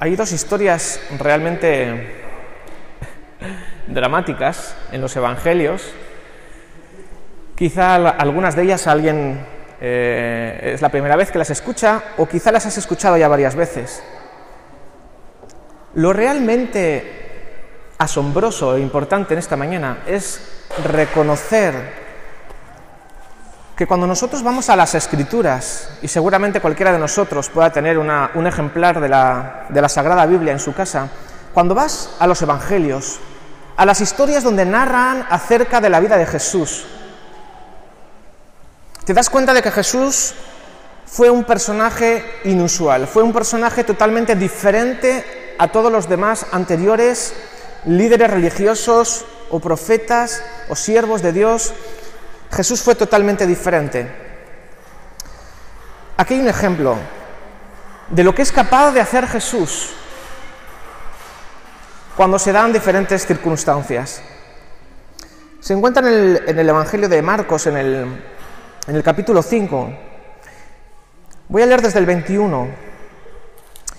Hay dos historias realmente dramáticas en los Evangelios. Quizá algunas de ellas alguien eh, es la primera vez que las escucha o quizá las has escuchado ya varias veces. Lo realmente asombroso e importante en esta mañana es reconocer que cuando nosotros vamos a las escrituras, y seguramente cualquiera de nosotros pueda tener un ejemplar de la, de la Sagrada Biblia en su casa, cuando vas a los Evangelios, a las historias donde narran acerca de la vida de Jesús, te das cuenta de que Jesús fue un personaje inusual, fue un personaje totalmente diferente a todos los demás anteriores líderes religiosos o profetas o siervos de Dios Jesús fue totalmente diferente. Aquí hay un ejemplo de lo que es capaz de hacer Jesús cuando se dan diferentes circunstancias. Se encuentra en el, Evangelio de Marcos, en el, en el capítulo 5. Voy a leer desde el 21.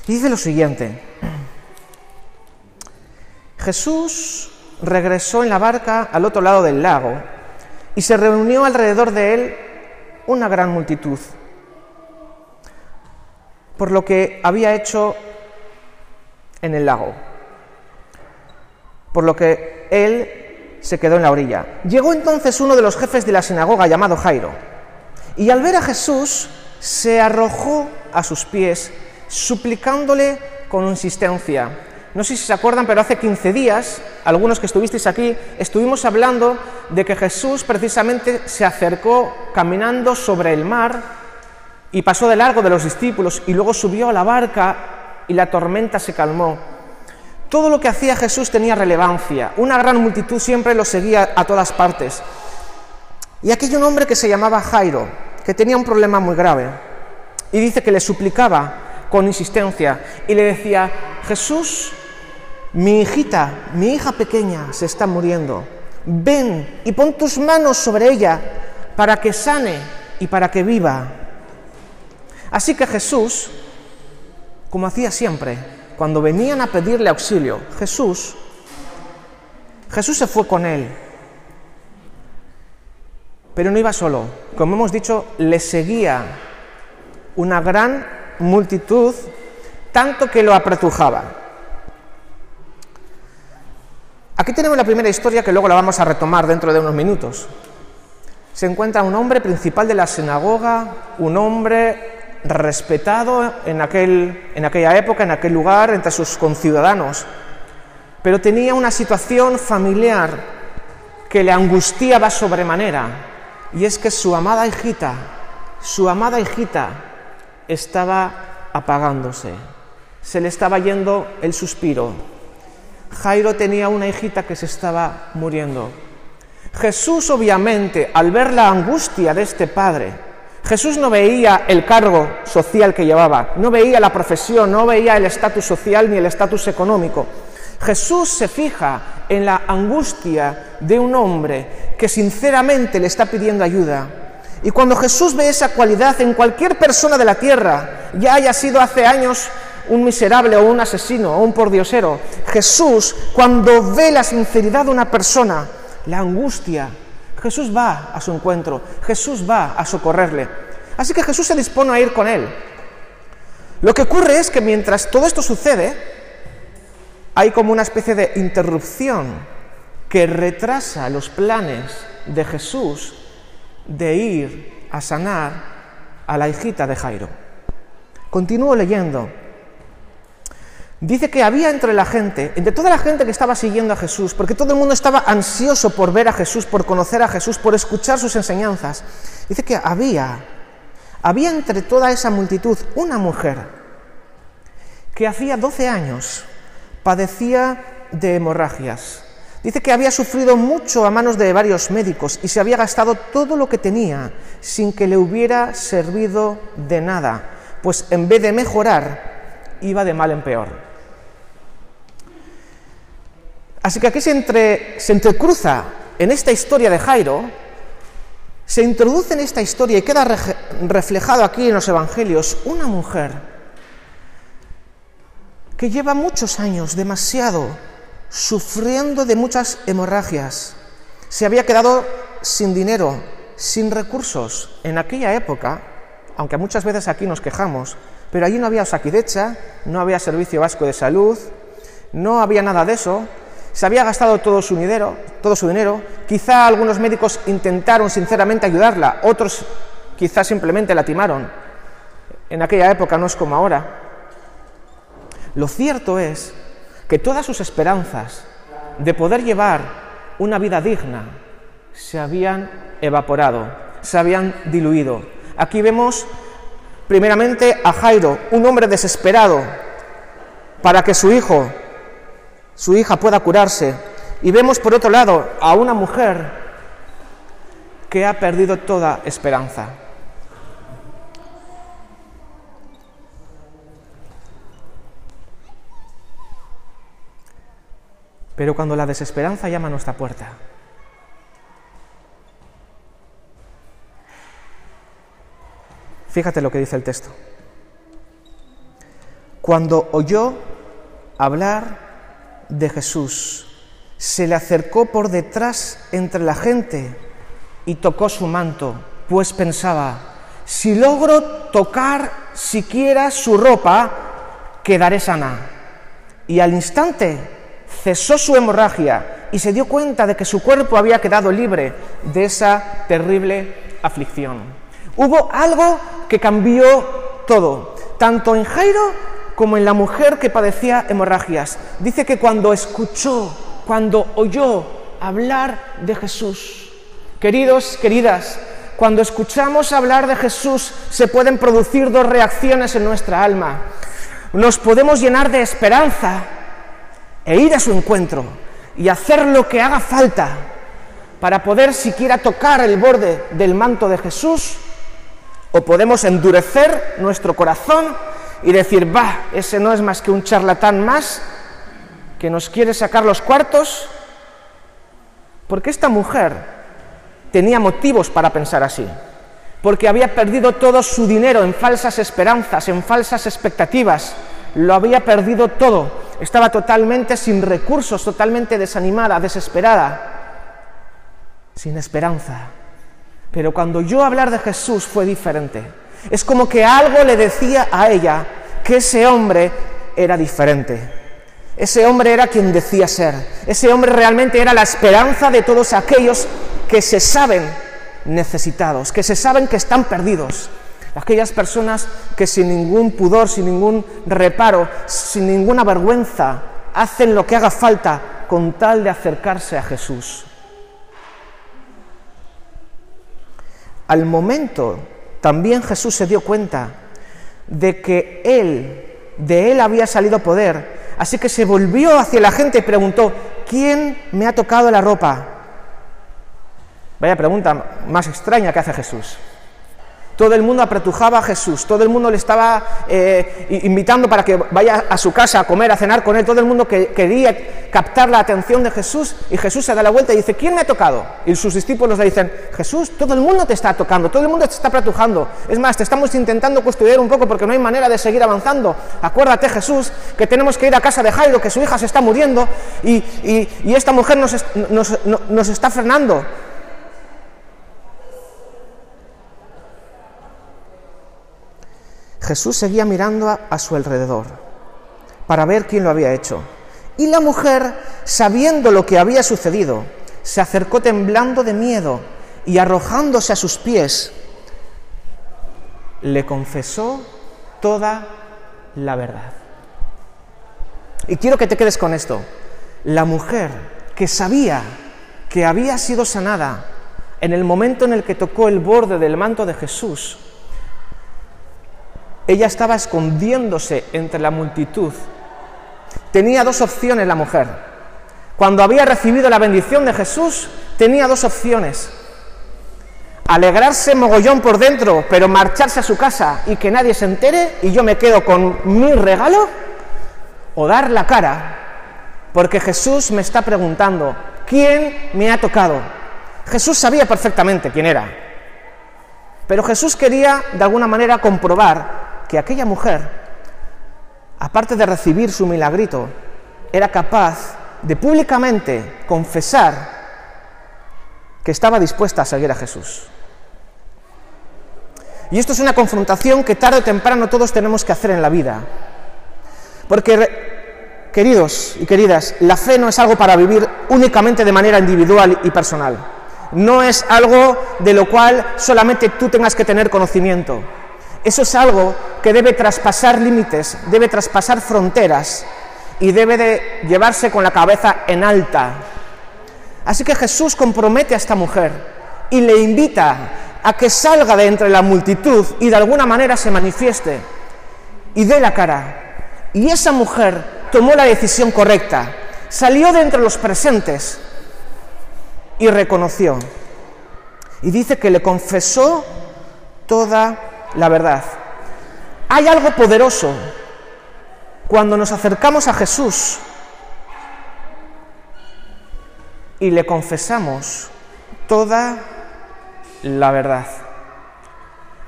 Y dice lo siguiente. Jesús regresó en la barca al otro lado del lago y se reunió alrededor de él una gran multitud, por lo que había hecho en el lago, por lo que él se quedó en la orilla. Llegó entonces uno de los jefes de la sinagoga llamado Jairo, y al ver a Jesús se arrojó a sus pies, suplicándole con insistencia, no sé si se acuerdan, pero hace 15 días, algunos que estuvisteis aquí, estuvimos hablando de que Jesús precisamente se acercó caminando sobre el mar y pasó de largo de los discípulos y luego subió a la barca y la tormenta se calmó. Todo lo que hacía Jesús tenía relevancia. Una gran multitud siempre lo seguía a todas partes. Y aquí hay un hombre que se llamaba Jairo, que tenía un problema muy grave. Y dice que le suplicaba con insistencia y le decía, Jesús, mi hijita, mi hija pequeña se está muriendo. Ven y pon tus manos sobre ella para que sane y para que viva. Así que Jesús, como hacía siempre, cuando venían a pedirle auxilio, Jesús, Jesús se fue con él. Pero no iba solo. Como hemos dicho, le seguía una gran multitud, tanto que lo apretujaba. Aquí tenemos la primera historia que luego la vamos a retomar dentro de unos minutos. Se encuentra un hombre principal de la sinagoga, un hombre respetado en, aquel, en aquella época, en aquel lugar, entre sus conciudadanos, pero tenía una situación familiar que le angustiaba sobremanera, y es que su amada hijita, su amada hijita estaba apagándose, se le estaba yendo el suspiro, Jairo tenía una hijita que se estaba muriendo. Jesús obviamente, al ver la angustia de este padre, Jesús no veía el cargo social que llevaba, no veía la profesión, no veía el estatus social ni el estatus económico. Jesús se fija en la angustia de un hombre que sinceramente le está pidiendo ayuda. Y cuando Jesús ve esa cualidad en cualquier persona de la tierra, ya haya sido hace años un miserable o un asesino o un pordiosero. Jesús, cuando ve la sinceridad de una persona, la angustia, Jesús va a su encuentro, Jesús va a socorrerle. Así que Jesús se dispone a ir con él. Lo que ocurre es que mientras todo esto sucede, hay como una especie de interrupción que retrasa los planes de Jesús de ir a sanar a la hijita de Jairo. Continúo leyendo dice que había entre la gente, entre toda la gente que estaba siguiendo a Jesús, porque todo el mundo estaba ansioso por ver a Jesús, por conocer a Jesús, por escuchar sus enseñanzas, dice que había, había entre toda esa multitud una mujer que hacía 12 años padecía de hemorragias. Dice que había sufrido mucho a manos de varios médicos y se había gastado todo lo que tenía sin que le hubiera servido de nada, pues en vez de mejorar, iba de mal en peor. Así que aquí se, entre, se entrecruza en esta historia de Jairo, se introduce en esta historia y queda reflejado aquí en los evangelios una mujer que lleva muchos años, demasiado, sufriendo de muchas hemorragias. Se había quedado sin dinero, sin recursos. En aquella época, aunque muchas veces aquí nos quejamos, pero allí no había Osakidecha, no había Servicio Vasco de Salud, no había nada de eso. Se había gastado todo su dinero, todo su dinero. Quizá algunos médicos intentaron sinceramente ayudarla, otros quizá simplemente la timaron. En aquella época no es como ahora. Lo cierto es que todas sus esperanzas de poder llevar una vida digna se habían evaporado, se habían diluido. Aquí vemos primeramente a Jairo, un hombre desesperado para que su hijo, su hija pueda curarse. Y vemos por otro lado a una mujer que ha perdido toda esperanza. Pero cuando la desesperanza llama a nuestra puerta, fíjate lo que dice el texto. Cuando oyó hablar de Jesús, se le acercó por detrás entre la gente y tocó su manto, pues pensaba, si logro tocar siquiera su ropa, quedaré sana. Y al instante cesó su hemorragia y se dio cuenta de que su cuerpo había quedado libre de esa terrible aflicción. Hubo algo que cambió todo, tanto en Jairo como en la mujer que padecía hemorragias. Dice que cuando escuchó, cuando oyó hablar de Jesús, queridos, queridas, cuando escuchamos hablar de Jesús se pueden producir dos reacciones en nuestra alma. Nos podemos llenar de esperanza e ir a su encuentro y hacer lo que haga falta para poder siquiera tocar el borde del manto de Jesús, o podemos endurecer nuestro corazón y decir, va, ese no es más que un charlatán más que nos quiere sacar los cuartos, porque esta mujer tenía motivos para pensar así, porque había perdido todo su dinero en falsas esperanzas, en falsas expectativas, lo había perdido todo, estaba totalmente sin recursos, totalmente desanimada, desesperada, sin esperanza. Pero cuando yo hablar de Jesús fue diferente. Es como que algo le decía a ella que ese hombre era diferente. Ese hombre era quien decía ser. Ese hombre realmente era la esperanza de todos aquellos que se saben necesitados, que se saben que están perdidos, aquellas personas que sin ningún pudor, sin ningún reparo, sin ninguna vergüenza, hacen lo que haga falta con tal de acercarse a Jesús. Al momento también Jesús se dio cuenta de que él, de él había salido poder, así que se volvió hacia la gente y preguntó, ¿quién me ha tocado la ropa? Vaya pregunta más extraña que hace Jesús. Todo el mundo apretujaba a Jesús, todo el mundo le estaba eh, invitando para que vaya a su casa a comer, a cenar con él, todo el mundo que, quería captar la atención de Jesús y Jesús se da la vuelta y dice, ¿quién me ha tocado? Y sus discípulos le dicen, Jesús, todo el mundo te está tocando, todo el mundo te está apretujando. Es más, te estamos intentando custodiar un poco porque no hay manera de seguir avanzando. Acuérdate, Jesús, que tenemos que ir a casa de Jairo, que su hija se está muriendo y, esta mujer nos, nos está frenando. Jesús seguía mirando a, su alrededor para ver quién lo había hecho. Y la mujer, sabiendo lo que había sucedido, se acercó temblando de miedo y arrojándose a sus pies, le confesó toda la verdad. Y quiero que te quedes con esto. La mujer que sabía que había sido sanada en el momento en el que tocó el borde del manto de Jesús, ella estaba escondiéndose entre la multitud. Tenía dos opciones la mujer. Cuando había recibido la bendición de Jesús, tenía dos opciones. Alegrarse mogollón por dentro, pero marcharse a su casa y que nadie se entere y yo me quedo con mi regalo, o dar la cara, porque Jesús me está preguntando, ¿quién me ha tocado? Jesús sabía perfectamente quién era, pero Jesús quería de alguna manera comprobar que aquella mujer aparte de recibir su milagrito, era capaz de públicamente confesar que estaba dispuesta a seguir a Jesús. Y esto es una confrontación que tarde o temprano todos tenemos que hacer en la vida. Porque, queridos y queridas, la fe no es algo para vivir únicamente de manera individual y personal. No es algo de lo cual solamente tú tengas que tener conocimiento. Eso es algo que debe traspasar límites, debe traspasar fronteras y debe de llevarse con la cabeza en alta. Así que Jesús compromete a esta mujer y le invita a que salga de entre la multitud y de alguna manera se manifieste y dé la cara. Y esa mujer tomó la decisión correcta, salió de entre los presentes y reconoció. Y dice que le confesó toda la verdad. Hay algo poderoso cuando nos acercamos a Jesús y le confesamos toda la verdad.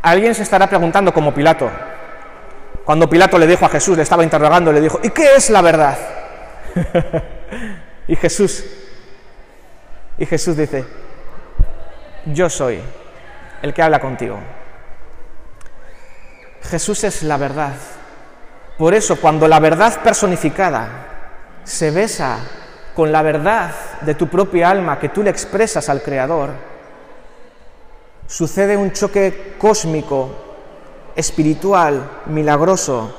Alguien se estará preguntando como Pilato. Cuando Pilato le dijo a Jesús, le estaba interrogando, le dijo, ¿y qué es la verdad? y Jesús, y Jesús dice, yo soy el que habla contigo. Jesús es la verdad. Por eso cuando la verdad personificada se besa con la verdad de tu propia alma que tú le expresas al Creador, sucede un choque cósmico, espiritual, milagroso,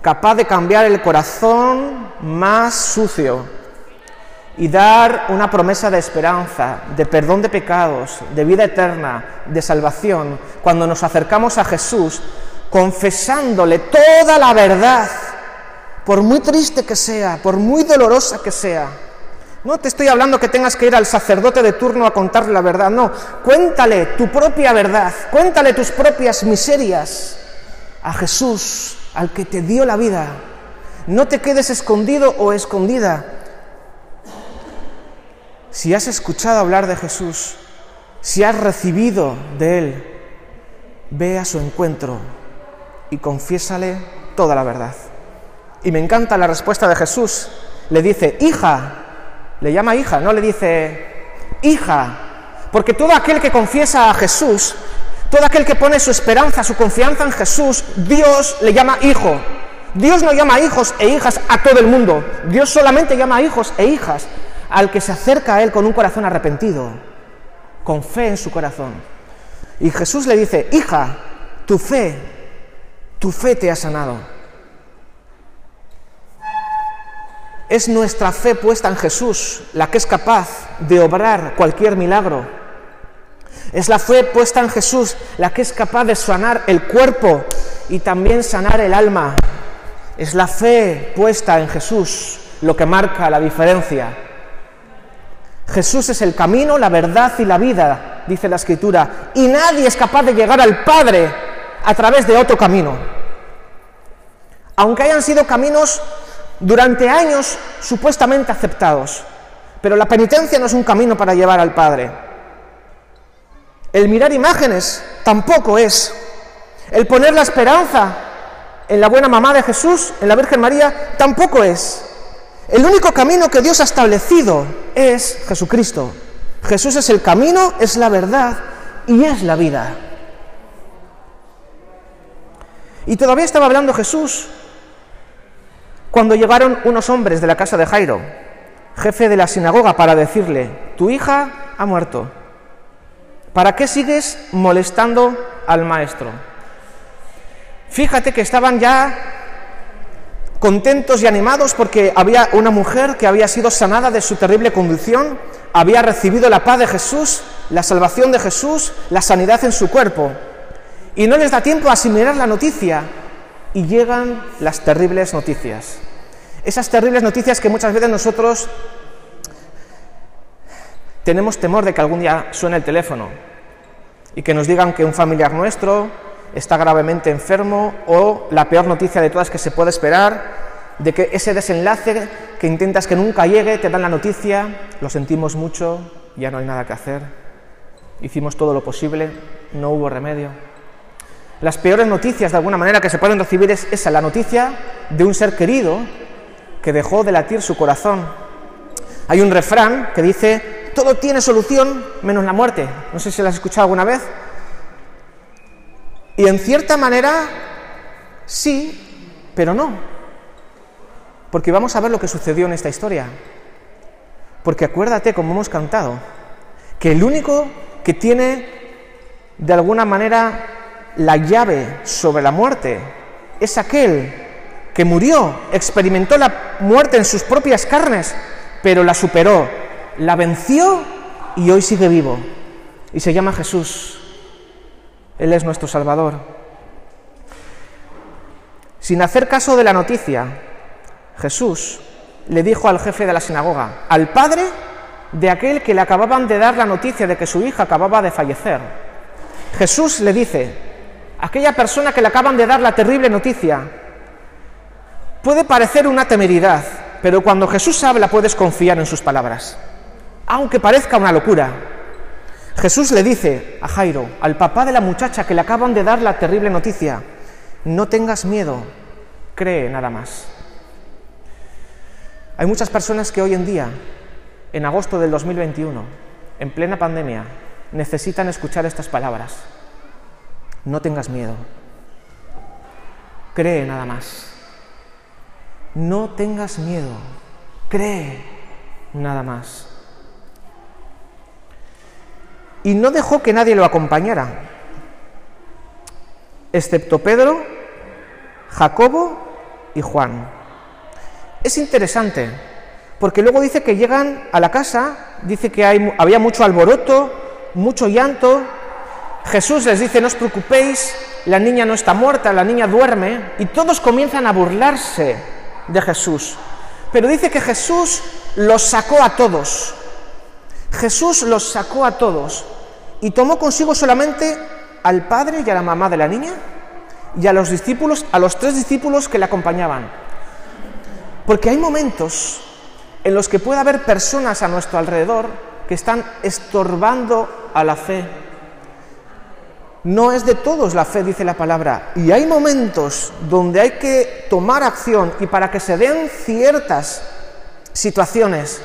capaz de cambiar el corazón más sucio y dar una promesa de esperanza, de perdón de pecados, de vida eterna, de salvación, cuando nos acercamos a Jesús confesándole toda la verdad, por muy triste que sea, por muy dolorosa que sea. No te estoy hablando que tengas que ir al sacerdote de turno a contarle la verdad, no, cuéntale tu propia verdad, cuéntale tus propias miserias a Jesús, al que te dio la vida. No te quedes escondido o escondida. Si has escuchado hablar de Jesús, si has recibido de Él, ve a su encuentro y confiésale toda la verdad. Y me encanta la respuesta de Jesús. Le dice, hija, le llama hija, no le dice, hija, porque todo aquel que confiesa a Jesús, todo aquel que pone su esperanza, su confianza en Jesús, Dios le llama hijo. Dios no llama hijos e hijas a todo el mundo. Dios solamente llama hijos e hijas al que se acerca a Él con un corazón arrepentido, con fe en su corazón. Y Jesús le dice, hija, tu fe tu fe te ha sanado. Es nuestra fe puesta en Jesús la que es capaz de obrar cualquier milagro. Es la fe puesta en Jesús la que es capaz de sanar el cuerpo y también sanar el alma. Es la fe puesta en Jesús lo que marca la diferencia. Jesús es el camino, la verdad y la vida, dice la Escritura, y nadie es capaz de llegar al Padre a través de otro camino. Aunque hayan sido caminos durante años supuestamente aceptados. Pero la penitencia no es un camino para llevar al Padre. El mirar imágenes tampoco es. El poner la esperanza en la buena mamá de Jesús, en la Virgen María, tampoco es. El único camino que Dios ha establecido es Jesucristo. Jesús es el camino, es la verdad y es la vida. Y todavía estaba hablando Jesús cuando llegaron unos hombres de la casa de Jairo, jefe de la sinagoga, para decirle, tu hija ha muerto, ¿para qué sigues molestando al maestro? Fíjate que estaban ya contentos y animados porque había una mujer que había sido sanada de su terrible condición, había recibido la paz de Jesús, la salvación de Jesús, la sanidad en su cuerpo. Y no les da tiempo a asimilar la noticia y llegan las terribles noticias. Esas terribles noticias que muchas veces nosotros tenemos temor de que algún día suene el teléfono y que nos digan que un familiar nuestro está gravemente enfermo o la peor noticia de todas que se puede esperar, de que ese desenlace que intentas que nunca llegue, te dan la noticia, lo sentimos mucho, ya no hay nada que hacer, hicimos todo lo posible, no hubo remedio. Las peores noticias de alguna manera que se pueden recibir es esa, la noticia de un ser querido que dejó de latir su corazón. Hay un refrán que dice, todo tiene solución menos la muerte. No sé si lo has escuchado alguna vez. Y en cierta manera, sí, pero no. Porque vamos a ver lo que sucedió en esta historia. Porque acuérdate, como hemos cantado, que el único que tiene de alguna manera la llave sobre la muerte es aquel que murió, experimentó la muerte en sus propias carnes, pero la superó, la venció y hoy sigue vivo. Y se llama Jesús. Él es nuestro Salvador. Sin hacer caso de la noticia, Jesús le dijo al jefe de la sinagoga, al padre de aquel que le acababan de dar la noticia de que su hija acababa de fallecer. Jesús le dice, aquella persona que le acaban de dar la terrible noticia, puede parecer una temeridad, pero cuando Jesús habla puedes confiar en sus palabras, aunque parezca una locura. Jesús le dice a Jairo, al papá de la muchacha que le acaban de dar la terrible noticia, no tengas miedo, cree nada más. Hay muchas personas que hoy en día, en agosto del 2021, en plena pandemia, necesitan escuchar estas palabras. No tengas miedo. Cree nada más. No tengas miedo. Cree nada más. Y no dejó que nadie lo acompañara, excepto Pedro, Jacobo y Juan. Es interesante, porque luego dice que llegan a la casa, dice que había mucho alboroto, mucho llanto. Jesús les dice, no os preocupéis, la niña no está muerta, la niña duerme, y todos comienzan a burlarse de Jesús. Pero dice que Jesús los sacó a todos. Jesús los sacó a todos y tomó consigo solamente al padre y a la mamá de la niña y a los discípulos, a los tres discípulos que le acompañaban. Porque hay momentos en los que puede haber personas a nuestro alrededor que están estorbando a la fe. No es de todos la fe, dice la palabra. Y hay momentos donde hay que tomar acción y para que se den ciertas situaciones.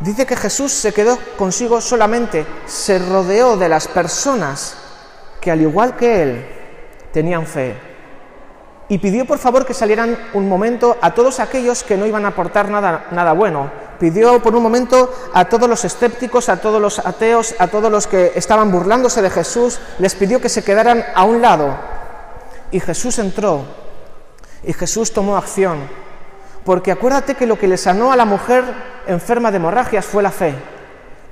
Dice que Jesús se quedó consigo solamente, se rodeó de las personas que al igual que él tenían fe y pidió por favor que salieran un momento a todos aquellos que no iban a aportar nada, nada bueno. Pidió por un momento a todos los escépticos, a todos los ateos, a todos los que estaban burlándose de Jesús, les pidió que se quedaran a un lado. Y Jesús entró y Jesús tomó acción. Porque acuérdate que lo que le sanó a la mujer enferma de hemorragias fue la fe.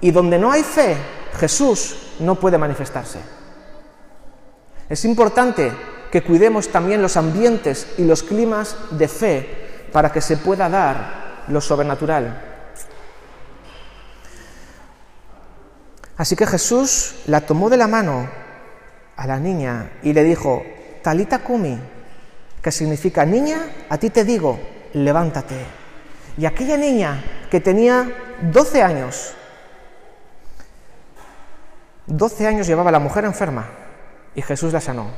Y donde no hay fe, Jesús no puede manifestarse. Es importante que cuidemos también los ambientes y los climas de fe para que se pueda dar lo sobrenatural. Así que Jesús la tomó de la mano a la niña y le dijo, Talita Kumi, que significa niña, a ti te digo, levántate. Y aquella niña que tenía 12 años, 12 años llevaba la mujer enferma y Jesús la sanó.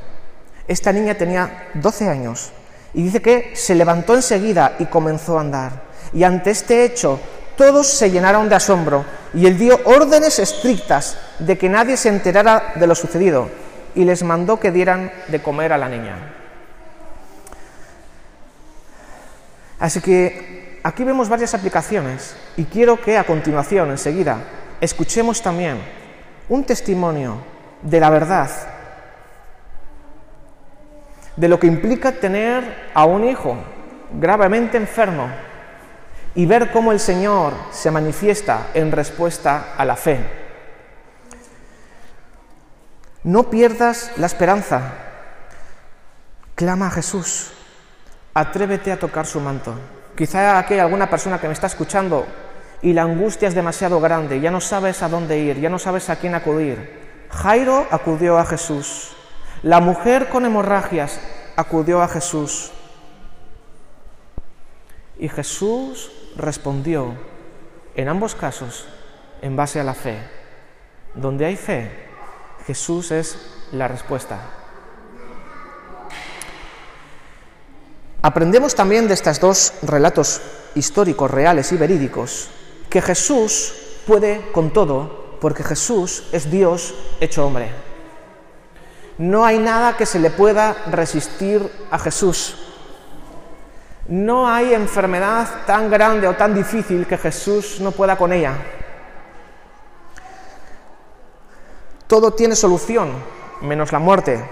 Esta niña tenía 12 años y dice que se levantó enseguida y comenzó a andar. Y ante este hecho todos se llenaron de asombro y él dio órdenes estrictas de que nadie se enterara de lo sucedido y les mandó que dieran de comer a la niña. Así que aquí vemos varias aplicaciones y quiero que a continuación, enseguida, escuchemos también un testimonio de la verdad de lo que implica tener a un hijo gravemente enfermo y ver cómo el Señor se manifiesta en respuesta a la fe. No pierdas la esperanza. Clama a Jesús. Atrévete a tocar su manto. Quizá aquí hay alguna persona que me está escuchando y la angustia es demasiado grande, ya no sabes a dónde ir, ya no sabes a quién acudir. Jairo acudió a Jesús. La mujer con hemorragias acudió a Jesús y Jesús respondió, en ambos casos, en base a la fe. Donde hay fe, Jesús es la respuesta. Aprendemos también de estos dos relatos históricos, reales y verídicos, que Jesús puede con todo, porque Jesús es Dios hecho hombre. No hay nada que se le pueda resistir a Jesús. No hay enfermedad tan grande o tan difícil que Jesús no pueda con ella. Todo tiene solución, menos la muerte.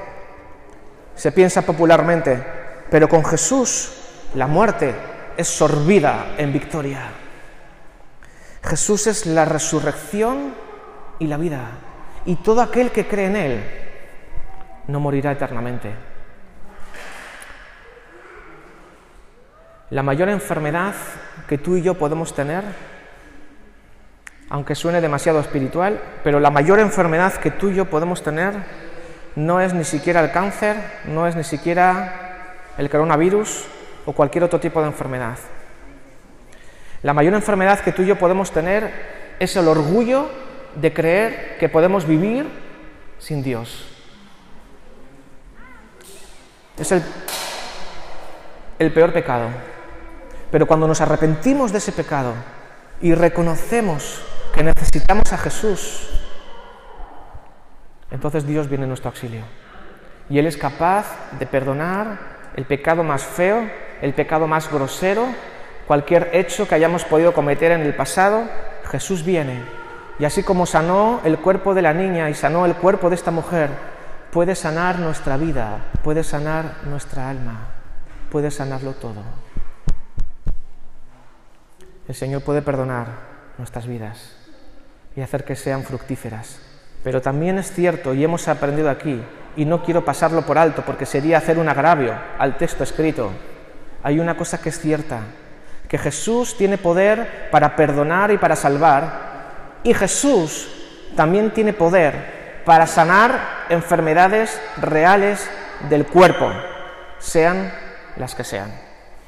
Se piensa popularmente, pero con Jesús la muerte es sorbida en victoria. Jesús es la resurrección y la vida, y todo aquel que cree en Él no morirá eternamente. La mayor enfermedad que tú y yo podemos tener, aunque suene demasiado espiritual, pero la mayor enfermedad que tú y yo podemos tener no es ni siquiera el cáncer, no es ni siquiera el coronavirus o cualquier otro tipo de enfermedad. La mayor enfermedad que tú y yo podemos tener es el orgullo de creer que podemos vivir sin Dios. Es el, peor pecado. Pero cuando nos arrepentimos de ese pecado y reconocemos que necesitamos a Jesús, entonces Dios viene en nuestro auxilio. Y Él es capaz de perdonar el pecado más feo, el pecado más grosero, cualquier hecho que hayamos podido cometer en el pasado, Jesús viene. Y así como sanó el cuerpo de la niña y sanó el cuerpo de esta mujer, puede sanar nuestra vida, puede sanar nuestra alma, puede sanarlo todo. El Señor puede perdonar nuestras vidas y hacer que sean fructíferas. Pero también es cierto, y hemos aprendido aquí, y no quiero pasarlo por alto porque sería hacer un agravio al texto escrito, hay una cosa que es cierta, que Jesús tiene poder para perdonar y para salvar, y Jesús también tiene poder para sanar enfermedades reales del cuerpo, sean las que sean.